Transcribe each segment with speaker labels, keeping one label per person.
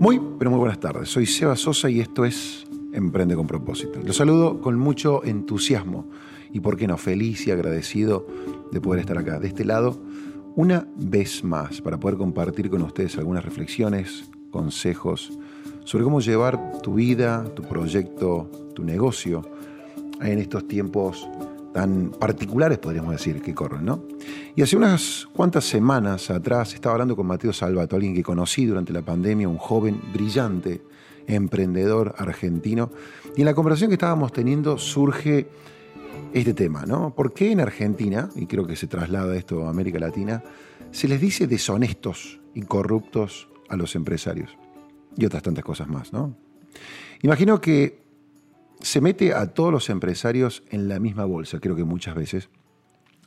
Speaker 1: Muy, pero muy buenas tardes. Soy Seba Sosa y esto es Emprende con propósito. Los saludo con mucho entusiasmo y, por qué no, feliz y agradecido de poder estar acá, de este lado, una vez más, para poder compartir con ustedes algunas reflexiones, consejos sobre cómo llevar tu vida, tu proyecto, tu negocio en estos tiempos tan particulares, podríamos decir, que corren, ¿no? Y hace unas cuantas semanas atrás estaba hablando con Mateo Salvato, alguien que conocí durante la pandemia, un joven brillante, emprendedor argentino, y en la conversación que estábamos teniendo surge este tema, ¿no? ¿Por qué en Argentina, y creo que se traslada esto a América Latina, se les dice deshonestos y corruptos a los empresarios? Y otras tantas cosas más, ¿no? Imagino que se mete a todos los empresarios en la misma bolsa, creo que muchas veces,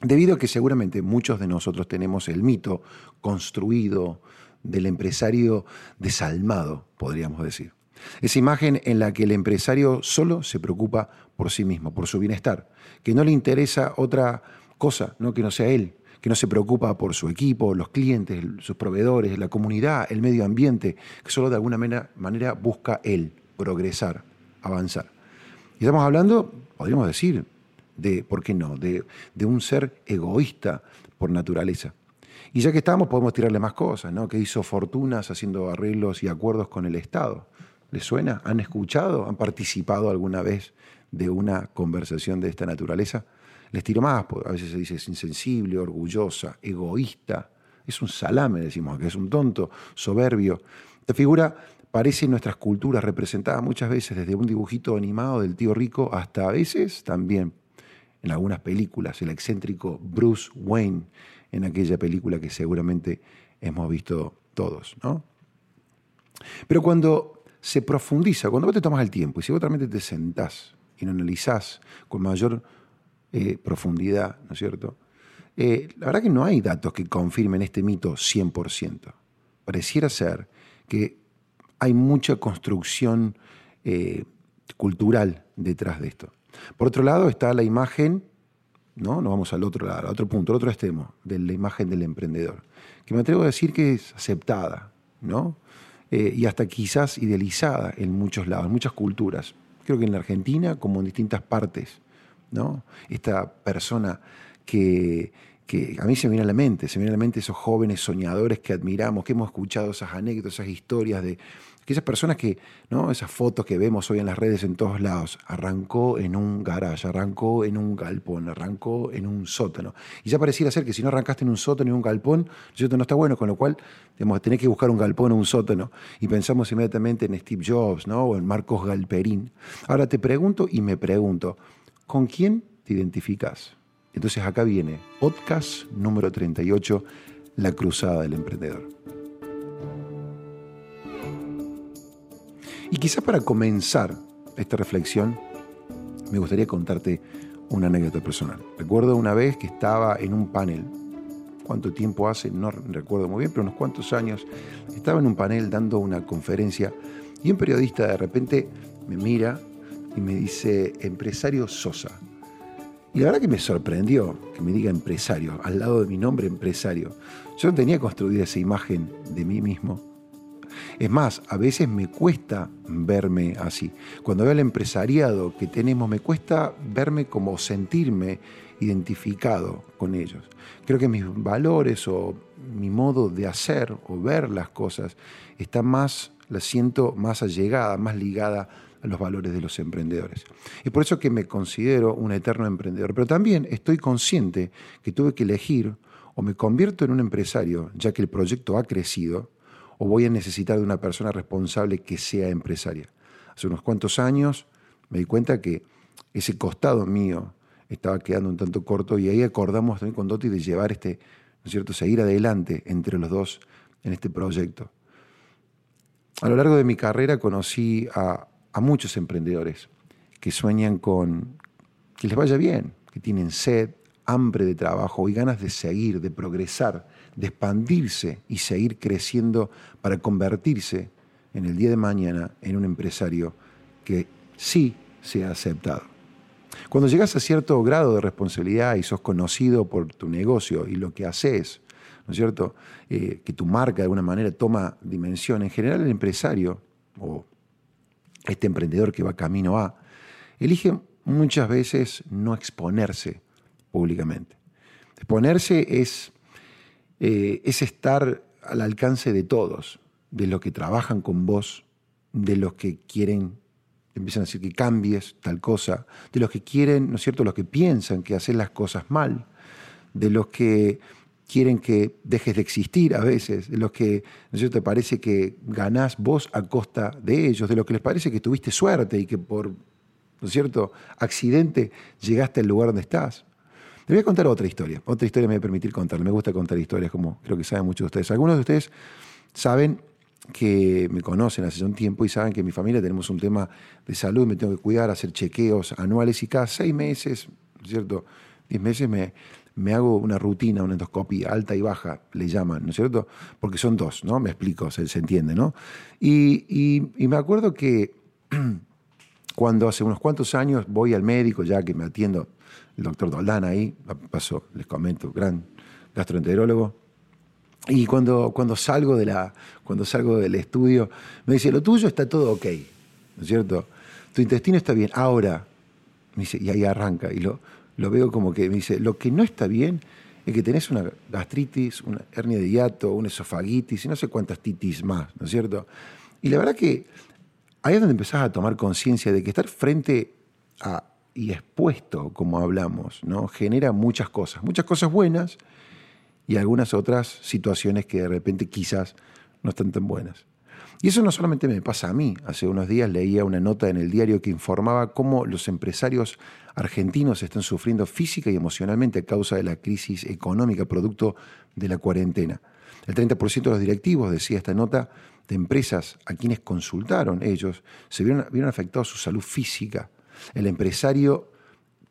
Speaker 1: debido a que seguramente muchos de nosotros tenemos el mito construido del empresario desalmado, podríamos decir. Esa imagen en la que el empresario solo se preocupa por sí mismo, por su bienestar, que no le interesa otra cosa, ¿no? que no sea él, que no se preocupa por su equipo, los clientes, sus proveedores, la comunidad, el medio ambiente, que solo de alguna manera busca él progresar, avanzar. Y estamos hablando, podríamos decir, de, ¿por qué no?, de, un ser egoísta por naturaleza. Y ya que estamos, podemos tirarle más cosas, ¿no? Que hizo fortunas haciendo arreglos y acuerdos con el Estado. ¿Les suena? ¿Han escuchado? ¿Han participado alguna vez de una conversación de esta naturaleza? Les tiro más, a veces se dice es insensible, orgullosa, egoísta. Es un salame, decimos, que es un tonto, soberbio. Esta figura parece en nuestras culturas representada muchas veces desde un dibujito animado del tío rico hasta a veces también en algunas películas, el excéntrico Bruce Wayne en aquella película que seguramente hemos visto todos, ¿no? Pero cuando se profundiza, cuando vos te tomas el tiempo y si vos realmente te sentás y lo analizás con mayor eh, profundidad, ¿no es cierto? Eh, la verdad que no hay datos que confirmen este mito 100%. Pareciera ser que hay mucha construcción eh, cultural detrás de esto. Por otro lado está la imagen, ¿no? Nos vamos al otro lado, al otro punto, al otro extremo, de la imagen del emprendedor, que me atrevo a decir que es aceptada, ¿no? Eh, y hasta quizás idealizada en muchos lados, en muchas culturas. Creo que en la Argentina, como en distintas partes, ¿no? Esta persona que, que a mí se me viene a la mente, se me viene a la mente esos jóvenes soñadores que admiramos, que hemos escuchado esas anécdotas, esas historias de, esas personas que, ¿no? Esas fotos que vemos hoy en las redes en todos lados, arrancó en un garage, arrancó en un galpón, arrancó en un sótano. Y ya pareciera ser que si no arrancaste en un sótano y un galpón, sótano no está bueno, con lo cual digamos, tenés que buscar un galpón o un sótano. Y pensamos inmediatamente en Steve Jobs, ¿no? O en Marcos Galperín. Ahora te pregunto y me pregunto, ¿con quién te identificas? Entonces acá viene podcast número 38, La Cruzada del Emprendedor. Y quizás para comenzar esta reflexión, me gustaría contarte una anécdota personal. Recuerdo una vez que estaba en un panel, cuánto tiempo hace, no recuerdo muy bien, pero unos cuantos años, estaba en un panel dando una conferencia y un periodista de repente me mira y me dice, empresario Sosa. Y la verdad que me sorprendió que me diga empresario, al lado de mi nombre empresario. Yo no tenía construida esa imagen de mí mismo es más, a veces me cuesta verme así. Cuando veo el empresariado que tenemos, me cuesta verme como sentirme identificado con ellos. Creo que mis valores o mi modo de hacer o ver las cosas está más, la siento más allegada, más ligada los valores de los emprendedores. Es por eso que me considero un eterno emprendedor, pero también estoy consciente que tuve que elegir o me convierto en un empresario, ya que el proyecto ha crecido, o voy a necesitar de una persona responsable que sea empresaria. Hace unos cuantos años me di cuenta que ese costado mío estaba quedando un tanto corto y ahí acordamos también con Dotti de llevar este, ¿no es cierto?, seguir adelante entre los dos en este proyecto. A lo largo de mi carrera conocí a, a muchos emprendedores que sueñan con que les vaya bien, que tienen sed, hambre de trabajo y ganas de seguir, de progresar, de expandirse y seguir creciendo para convertirse en el día de mañana en un empresario que sí sea aceptado. Cuando llegas a cierto grado de responsabilidad y sos conocido por tu negocio y lo que haces, ¿no es cierto? Eh, que tu marca de alguna manera toma dimensión. En general el empresario o este emprendedor que va camino a, elige muchas veces no exponerse públicamente. Exponerse es, eh, es estar al alcance de todos, de los que trabajan con vos, de los que quieren, empiezan a decir que cambies tal cosa, de los que quieren, ¿no es cierto?, los que piensan que haces las cosas mal, de los que quieren que dejes de existir a veces, los que, ¿no es te parece que ganás vos a costa de ellos, de los que les parece que tuviste suerte y que por, ¿no es cierto?, accidente llegaste al lugar donde estás. Te voy a contar otra historia. Otra historia me voy a permitir contar. Me gusta contar historias, como creo que saben muchos de ustedes. Algunos de ustedes saben que me conocen hace un tiempo y saben que en mi familia tenemos un tema de salud, me tengo que cuidar, hacer chequeos anuales y cada seis meses, ¿cierto? Diez meses me, me hago una rutina, una endoscopia alta y baja, le llaman, ¿no es cierto? Porque son dos, ¿no? Me explico, se, entiende, ¿no? Y, y, me acuerdo que cuando hace unos cuantos años voy al médico, ya que me atiendo el doctor Doldán ahí, paso, les comento, gran gastroenterólogo, y cuando, cuando, salgo de la, cuando salgo del estudio, me dice, lo tuyo está todo ok, ¿no es cierto? Tu intestino está bien. Ahora, me dice, y ahí arranca, y lo, lo veo como que me dice, lo que no está bien es que tenés una gastritis, una hernia de hiato, una esofagitis y no sé cuántas titis más, ¿no es cierto? Y la verdad que ahí es donde empezás a tomar conciencia de que estar frente a y expuesto, como hablamos, ¿no? genera muchas cosas, muchas cosas buenas, y algunas otras situaciones que de repente quizás no están tan buenas. Y eso no solamente me pasa a mí. Hace unos días leía una nota en el diario que informaba cómo los empresarios argentinos están sufriendo física y emocionalmente a causa de la crisis económica producto de la cuarentena. El 30% de los directivos, decía esta nota, de empresas a quienes consultaron ellos, se vieron, vieron afectados su salud física. El empresario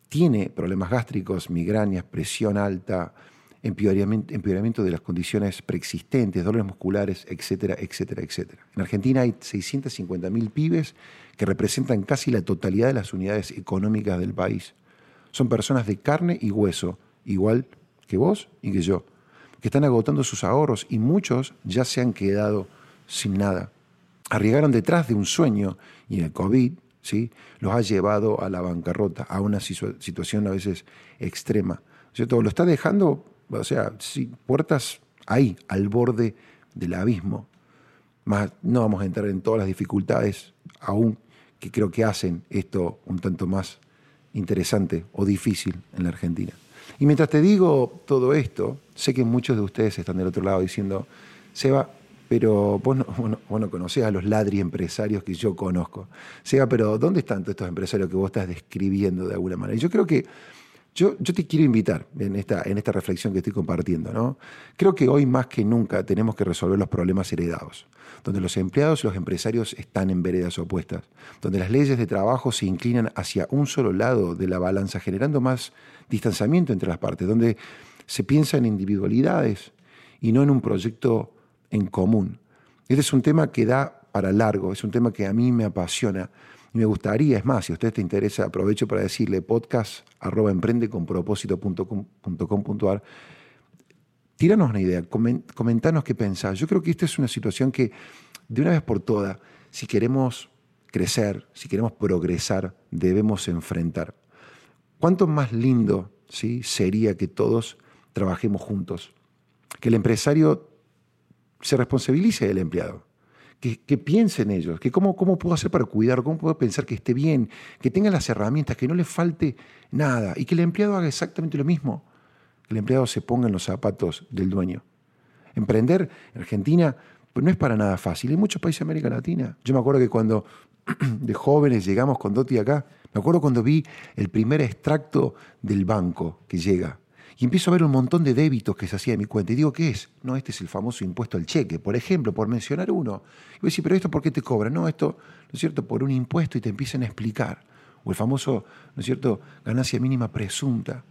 Speaker 1: tiene problemas gástricos, migrañas, presión alta, empeoramiento, de las condiciones preexistentes, dolores musculares, etcétera, etcétera, etcétera. En Argentina hay 650.000 pibes que representan casi la totalidad de las unidades económicas del país. Son personas de carne y hueso, igual que vos y que yo, que están agotando sus ahorros y muchos ya se han quedado sin nada. Arriesgaron detrás de un sueño y el COVID ¿sí? los ha llevado a la bancarrota, a una situación a veces extrema. ¿cierto? Lo está dejando o sea, sí, puertas ahí, al borde del abismo. Más, no vamos a entrar en todas las dificultades aún que creo que hacen esto un tanto más interesante o difícil en la Argentina. Y mientras te digo todo esto, sé que muchos de ustedes están del otro lado diciendo, Seba, pero vos no, vos no, conocés a los ladri empresarios que yo conozco. Seba, pero ¿dónde están todos estos empresarios que vos estás describiendo de alguna manera? Y yo creo que yo, te quiero invitar en esta, en esta reflexión que estoy compartiendo. ¿no? Creo que hoy más que nunca tenemos que resolver los problemas heredados, donde los empleados y los empresarios están en veredas opuestas, donde las leyes de trabajo se inclinan hacia un solo lado de la balanza, generando más distanciamiento entre las partes, donde se piensa en individualidades y no en un proyecto en común. Este es un tema que da para largo, es un tema que a mí me apasiona y me gustaría, es más, si a usted te interesa, aprovecho para decirle podcast arroba emprendeconpropósito.com.ar. Tíranos una idea, comentanos qué pensás. Yo creo que esta es una situación que, de una vez por todas, si queremos crecer, si queremos progresar, debemos enfrentar. ¿Cuánto más lindo ¿sí? sería que todos trabajemos juntos? Que el empresario se responsabilice del empleado que, piensen ellos, que cómo, cómo puedo hacer para cuidar, cómo puedo pensar que esté bien, que tenga las herramientas, que no le falte nada y que el empleado haga exactamente lo mismo, que el empleado se ponga en los zapatos del dueño. Emprender en Argentina pues no es para nada fácil, en muchos países de América Latina. Yo me acuerdo que cuando de jóvenes llegamos con Doti acá, me acuerdo cuando vi el primer extracto del banco que llega y empiezo a ver un montón de débitos que se hacía en mi cuenta. Y digo, ¿qué es? No, este es el famoso impuesto al cheque, por ejemplo, por mencionar uno. Y voy a decir, ¿pero esto por qué te cobran? No, esto, ¿no es cierto?, por un impuesto y te empiezan a explicar. O el famoso, ¿no es cierto?, ganancia mínima presunta.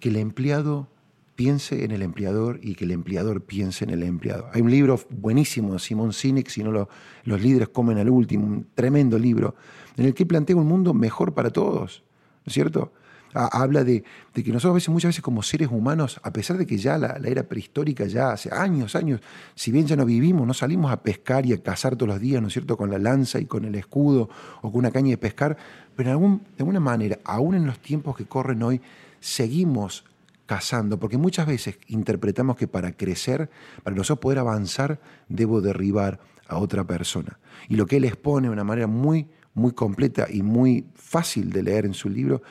Speaker 1: Que el empleado piense en el empleador y que el empleador piense en el empleado. Hay un libro buenísimo de Simon Sinek, si no los líderes comen al último, un tremendo libro, en el que plantea un mundo mejor para todos, ¿no es cierto? Habla de, que nosotros a veces, muchas veces como seres humanos, a pesar de que ya la, era prehistórica, ya hace años, años, si bien ya no vivimos, no salimos a pescar y a cazar todos los días, ¿no es cierto?, con la lanza y con el escudo o con una caña de pescar, pero de alguna manera, aún en los tiempos que corren hoy, seguimos cazando, porque muchas veces interpretamos que para crecer, para nosotros poder avanzar, debo derribar a otra persona. Y lo que él expone de una manera muy, muy completa y muy fácil de leer en su libro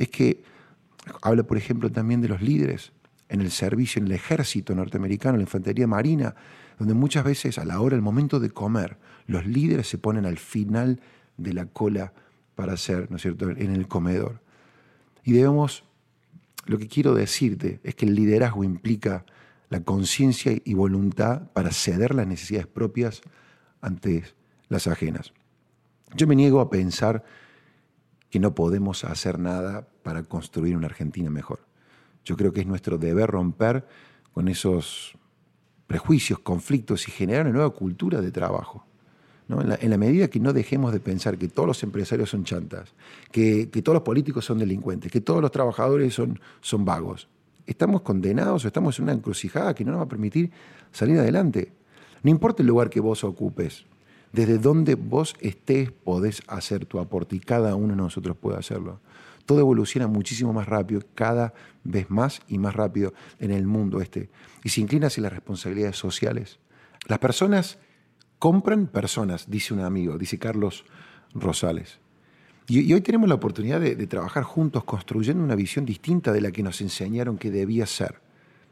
Speaker 1: es que habla, por ejemplo, también de los líderes en el servicio, en el ejército norteamericano, en la infantería marina, donde muchas veces a la hora, el momento de comer, los líderes se ponen al final de la cola para hacer, ¿no es cierto?, en el comedor. Y debemos lo que quiero decirte es que el liderazgo implica la conciencia y voluntad para ceder las necesidades propias ante las ajenas. Yo me niego a pensar que no podemos hacer nada para construir una Argentina mejor. Yo creo que es nuestro deber romper con esos prejuicios, conflictos y generar una nueva cultura de trabajo. En, la, medida que no dejemos de pensar que todos los empresarios son chantas, que, todos los políticos son delincuentes, que todos los trabajadores son, son vagos, estamos condenados o estamos en una encrucijada que no nos va a permitir salir adelante. No importa el lugar que vos ocupes, desde donde vos estés podés hacer tu aporte y cada uno de nosotros puede hacerlo. Todo evoluciona muchísimo más rápido, cada vez más y más rápido en el mundo este. Y se inclina hacia las responsabilidades sociales. Las personas compran personas, dice un amigo, dice Carlos Rosales. Y, hoy tenemos la oportunidad de, trabajar juntos construyendo una visión distinta de la que nos enseñaron que debía ser.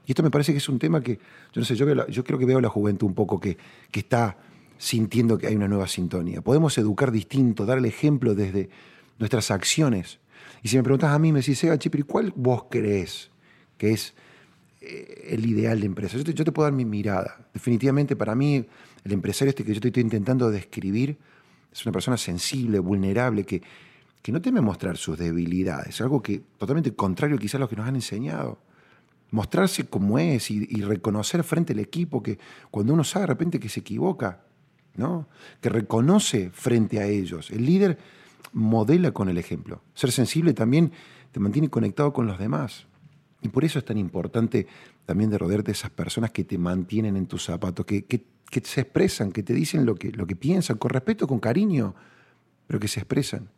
Speaker 1: Y esto me parece que es un tema que, yo no sé, yo, yo creo que veo la juventud un poco que, que está sintiendo que hay una nueva sintonía. Podemos educar distinto, dar el ejemplo desde nuestras acciones. Y si me preguntas a mí, me decís, Seba Chipri, ¿cuál vos crees que es eh, el ideal de empresa? Yo te, puedo dar mi mirada. Definitivamente para mí el empresario este que yo estoy intentando describir es una persona sensible, vulnerable, que, que no teme mostrar sus debilidades, algo que totalmente contrario quizás a lo que nos han enseñado. Mostrarse como es y, reconocer frente al equipo que cuando uno sabe de repente que se equivoca, ¿no? que reconoce frente a ellos. El líder modela con el ejemplo. Ser sensible también te mantiene conectado con los demás. Y por eso es tan importante también de rodearte de esas personas que te mantienen en tus zapatos, que, que que se expresan, que te dicen lo que, lo que piensan, con respeto, con cariño, pero que se expresan.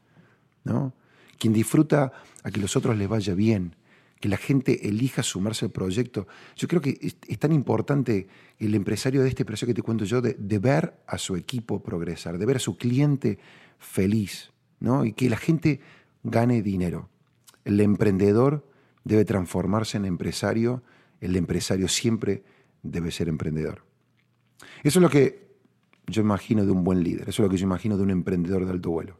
Speaker 1: ¿no? Quien disfruta a que los otros les vaya bien, que la gente elija sumarse al proyecto. Yo creo que es, tan importante el empresario de este precio que te cuento yo, de, ver a su equipo progresar, de ver a su cliente feliz, ¿no? y que la gente gane dinero. El emprendedor debe transformarse en empresario, el empresario siempre debe ser emprendedor. Eso es lo que yo imagino de un buen líder, eso es lo que yo imagino de un emprendedor de alto vuelo.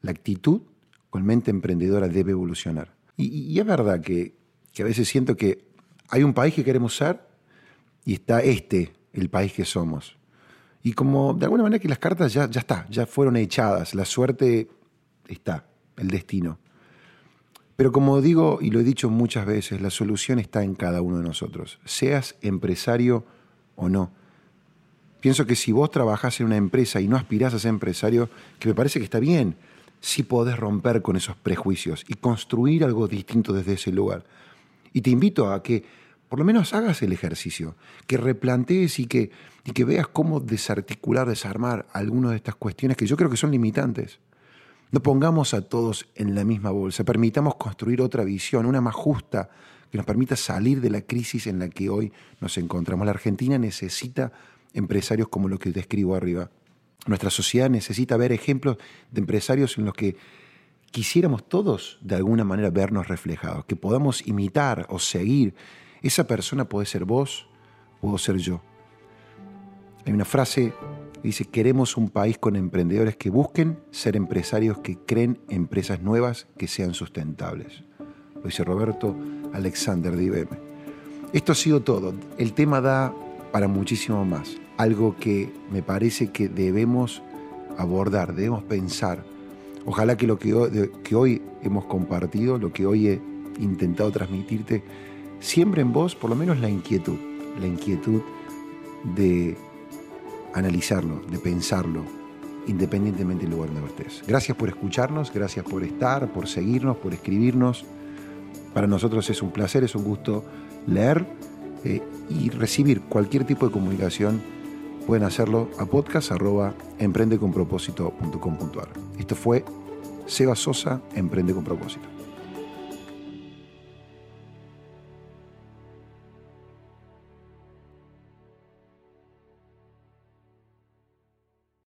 Speaker 1: La actitud con mente emprendedora debe evolucionar. Y, es verdad que, a veces siento que hay un país que queremos ser y está este, el país que somos. Y como de alguna manera que las cartas ya, ya está, ya fueron echadas, la suerte está, el destino. Pero como digo y lo he dicho muchas veces, la solución está en cada uno de nosotros, seas empresario o no. Pienso que si vos trabajás en una empresa y no aspirás a ser empresario, que me parece que está bien, sí podés romper con esos prejuicios y construir algo distinto desde ese lugar. Y te invito a que por lo menos hagas el ejercicio, que replantees y que, y que veas cómo desarticular, desarmar algunas de estas cuestiones que yo creo que son limitantes. No pongamos a todos en la misma bolsa, permitamos construir otra visión, una más justa, que nos permita salir de la crisis en la que hoy nos encontramos. La Argentina necesita empresarios como los que describo arriba. Nuestra sociedad necesita ver ejemplos de empresarios en los que quisiéramos todos de alguna manera vernos reflejados, que podamos imitar o seguir. Esa persona puede ser vos, puedo ser yo. Hay una frase que dice, queremos un país con emprendedores que busquen ser empresarios que creen empresas nuevas que sean sustentables. Lo dice Roberto Alexander de IBM. Esto ha sido todo. El tema da para muchísimo más algo que me parece que debemos abordar, debemos pensar. Ojalá que lo que hoy, hemos compartido, lo que hoy he intentado transmitirte, siempre en vos por lo menos la inquietud, la inquietud de analizarlo, de pensarlo, independientemente del lugar donde estés. Gracias por escucharnos, gracias por estar, por seguirnos, por escribirnos. Para nosotros es un placer, es un gusto leer eh, y recibir cualquier tipo de comunicación. Pueden hacerlo a podcast.emprendeconpropósito.com.ar. Esto fue Seba Sosa, Emprende con Propósito.